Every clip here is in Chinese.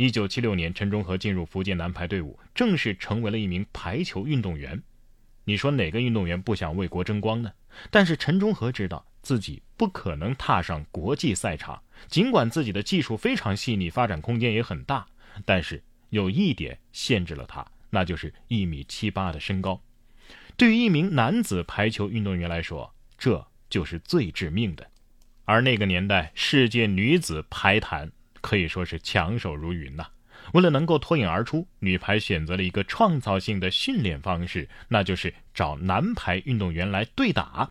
一九七六年，陈忠和进入福建男排队伍，正式成为了一名排球运动员。你说哪个运动员不想为国争光呢？但是陈忠和知道自己不可能踏上国际赛场，尽管自己的技术非常细腻，发展空间也很大，但是有一点限制了他，那就是一米七八的身高。对于一名男子排球运动员来说，这就是最致命的。而那个年代，世界女子排坛可以说是强手如云呐。为了能够脱颖而出，女排选择了一个创造性的训练方式，那就是找男排运动员来对打，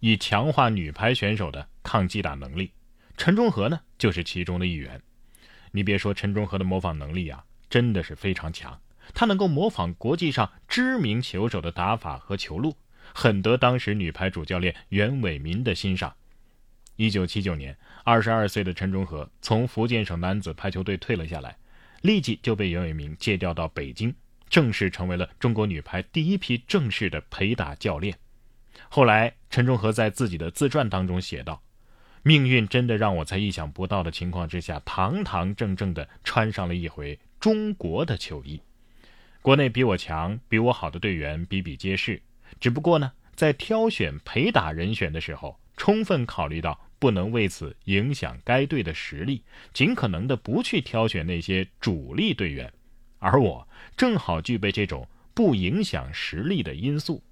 以强化女排选手的抗击打能力。陈忠和呢，就是其中的一员。你别说，陈忠和的模仿能力啊，真的是非常强。他能够模仿国际上知名球手的打法和球路，很得当时女排主教练袁伟民的欣赏。一九七九年，二十二岁的陈忠和从福建省男子排球队退了下来。立即就被袁伟民借调到北京，正式成为了中国女排第一批正式的陪打教练。后来，陈忠和在自己的自传当中写道：“命运真的让我在意想不到的情况之下，堂堂正正的穿上了一回中国的球衣。国内比我强、比我好的队员比比皆是，只不过呢，在挑选陪打人选的时候，充分考虑到。”不能为此影响该队的实力，尽可能的不去挑选那些主力队员，而我正好具备这种不影响实力的因素。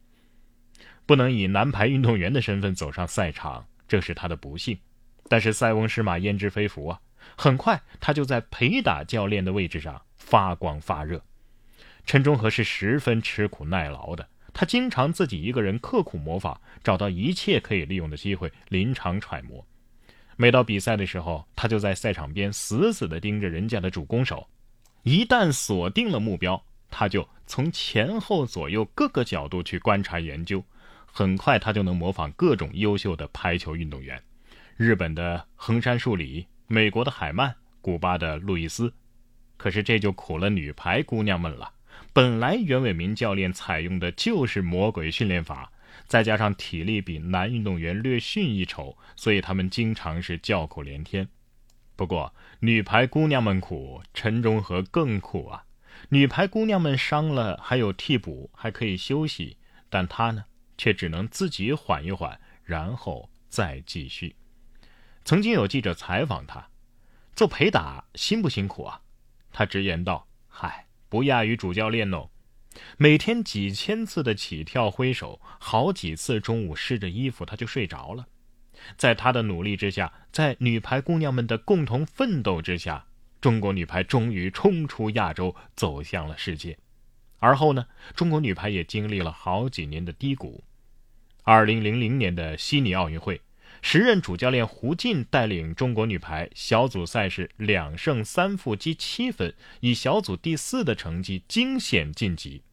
不能以男排运动员的身份走上赛场，这是他的不幸。但是塞翁失马焉知非福啊！很快他就在陪打教练的位置上发光发热。陈忠和是十分吃苦耐劳的。他经常自己一个人刻苦模仿，找到一切可以利用的机会，临场揣摩。每到比赛的时候，他就在赛场边死死地盯着人家的主攻手。一旦锁定了目标，他就从前后左右各个角度去观察研究。很快，他就能模仿各种优秀的排球运动员：日本的横山树里、美国的海曼、古巴的路易斯。可是这就苦了女排姑娘们了。本来袁伟民教练采用的就是魔鬼训练法，再加上体力比男运动员略逊一筹，所以他们经常是叫苦连天。不过女排姑娘们苦，陈忠和更苦啊！女排姑娘们伤了还有替补，还可以休息，但他呢，却只能自己缓一缓，然后再继续。曾经有记者采访他，做陪打辛不辛苦啊？他直言道：“嗨。”不亚于主教练哦，每天几千次的起跳挥手，好几次中午湿着衣服他就睡着了。在他的努力之下，在女排姑娘们的共同奋斗之下，中国女排终于冲出亚洲，走向了世界。而后呢，中国女排也经历了好几年的低谷。二零零零年的悉尼奥运会。时任主教练胡进带领中国女排小组赛事两胜三负积七分，以小组第四的成绩惊险晋级。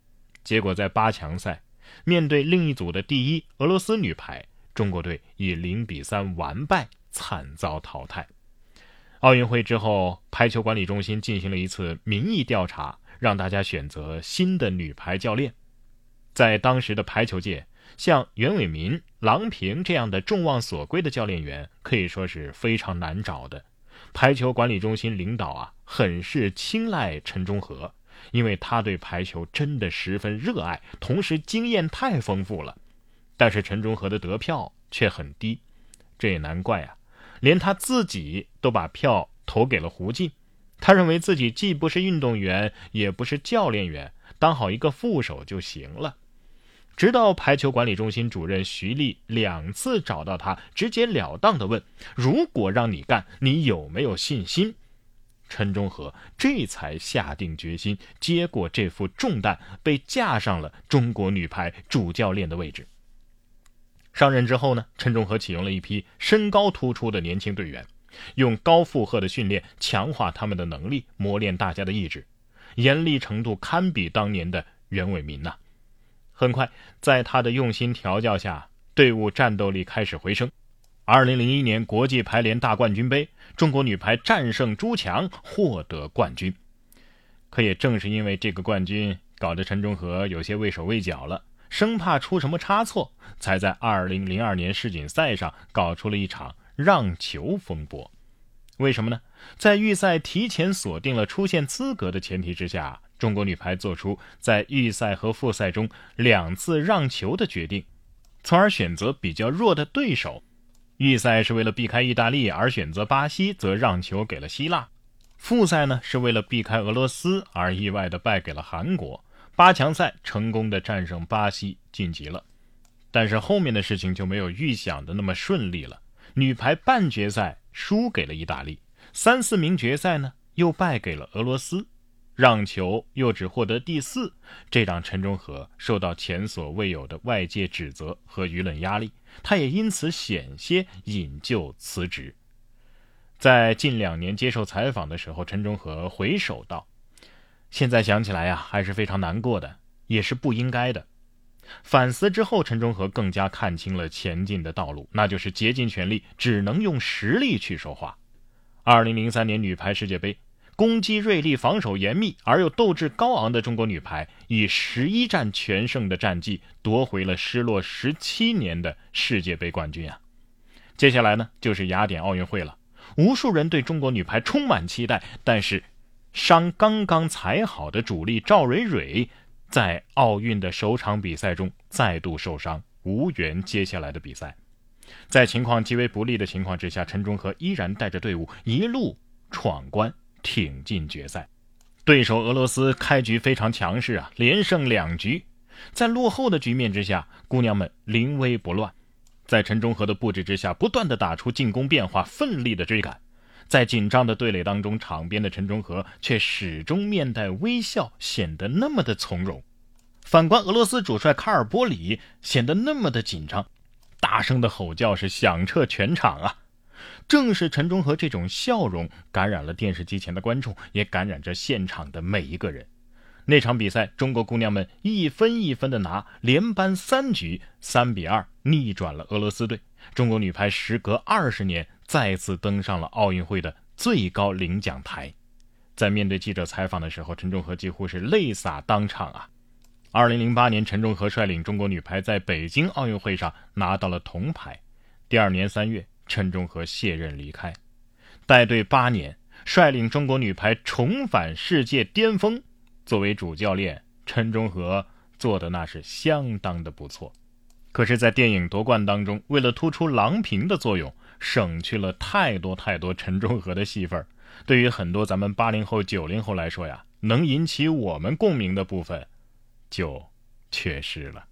结果在八强赛面对另一组的第一俄罗斯女排，中国队以零比三完败，惨遭淘汰。奥运会之后，排球管理中心进行了一次民意调查，让大家选择新的女排教练。在当时的排球界。像袁伟民、郎平这样的众望所归的教练员，可以说是非常难找的。排球管理中心领导啊，很是青睐陈忠和，因为他对排球真的十分热爱，同时经验太丰富了。但是陈忠和的得票却很低，这也难怪啊，连他自己都把票投给了胡进。他认为自己既不是运动员，也不是教练员，当好一个副手就行了。直到排球管理中心主任徐丽两次找到他，直截了当的问：“如果让你干，你有没有信心？”陈忠和这才下定决心接过这副重担，被架上了中国女排主教练的位置。上任之后呢，陈忠和启用了一批身高突出的年轻队员，用高负荷的训练强化他们的能力，磨练大家的意志，严厉程度堪比当年的袁伟民呐。很快，在他的用心调教下，队伍战斗力开始回升。二零零一年国际排联大冠军杯，中国女排战胜朱强，获得冠军。可也正是因为这个冠军，搞得陈忠和有些畏手畏脚了，生怕出什么差错，才在二零零二年世锦赛上搞出了一场让球风波。为什么呢？在预赛提前锁定了出线资格的前提之下，中国女排做出在预赛和复赛中两次让球的决定，从而选择比较弱的对手。预赛是为了避开意大利而选择巴西，则让球给了希腊；复赛呢是为了避开俄罗斯而意外的败给了韩国。八强赛成功的战胜巴西晋级了，但是后面的事情就没有预想的那么顺利了。女排半决赛输给了意大利，三四名决赛呢又败给了俄罗斯，让球又只获得第四，这让陈忠和受到前所未有的外界指责和舆论压力，他也因此险些引咎辞职。在近两年接受采访的时候，陈忠和回首道。现在想起来呀，还是非常难过的，也是不应该的。反思之后，陈忠和更加看清了前进的道路，那就是竭尽全力，只能用实力去说话。二零零三年女排世界杯，攻击锐利、防守严密而又斗志高昂的中国女排，以十一战全胜的战绩夺回了失落十七年的世界杯冠军啊！接下来呢，就是雅典奥运会了，无数人对中国女排充满期待，但是。伤刚刚才好的主力赵蕊蕊，在奥运的首场比赛中再度受伤，无缘接下来的比赛。在情况极为不利的情况之下，陈忠和依然带着队伍一路闯关，挺进决赛。对手俄罗斯开局非常强势啊，连胜两局。在落后的局面之下，姑娘们临危不乱，在陈忠和的布置之下，不断的打出进攻变化，奋力的追赶。在紧张的对垒当中，场边的陈忠和却始终面带微笑，显得那么的从容。反观俄罗斯主帅卡尔波里，显得那么的紧张，大声的吼叫是响彻全场啊！正是陈忠和这种笑容，感染了电视机前的观众，也感染着现场的每一个人。那场比赛，中国姑娘们一分一分的拿，连扳三局，三比二逆转了俄罗斯队。中国女排时隔二十年。再次登上了奥运会的最高领奖台，在面对记者采访的时候，陈忠和几乎是泪洒当场啊！二零零八年，陈忠和率领中国女排在北京奥运会上拿到了铜牌。第二年三月，陈忠和卸任离开，带队八年，率领中国女排重返世界巅峰。作为主教练，陈忠和做的那是相当的不错。可是，在电影夺冠当中，为了突出郎平的作用。省去了太多太多陈忠和的戏份对于很多咱们八零后、九零后来说呀，能引起我们共鸣的部分，就缺失了。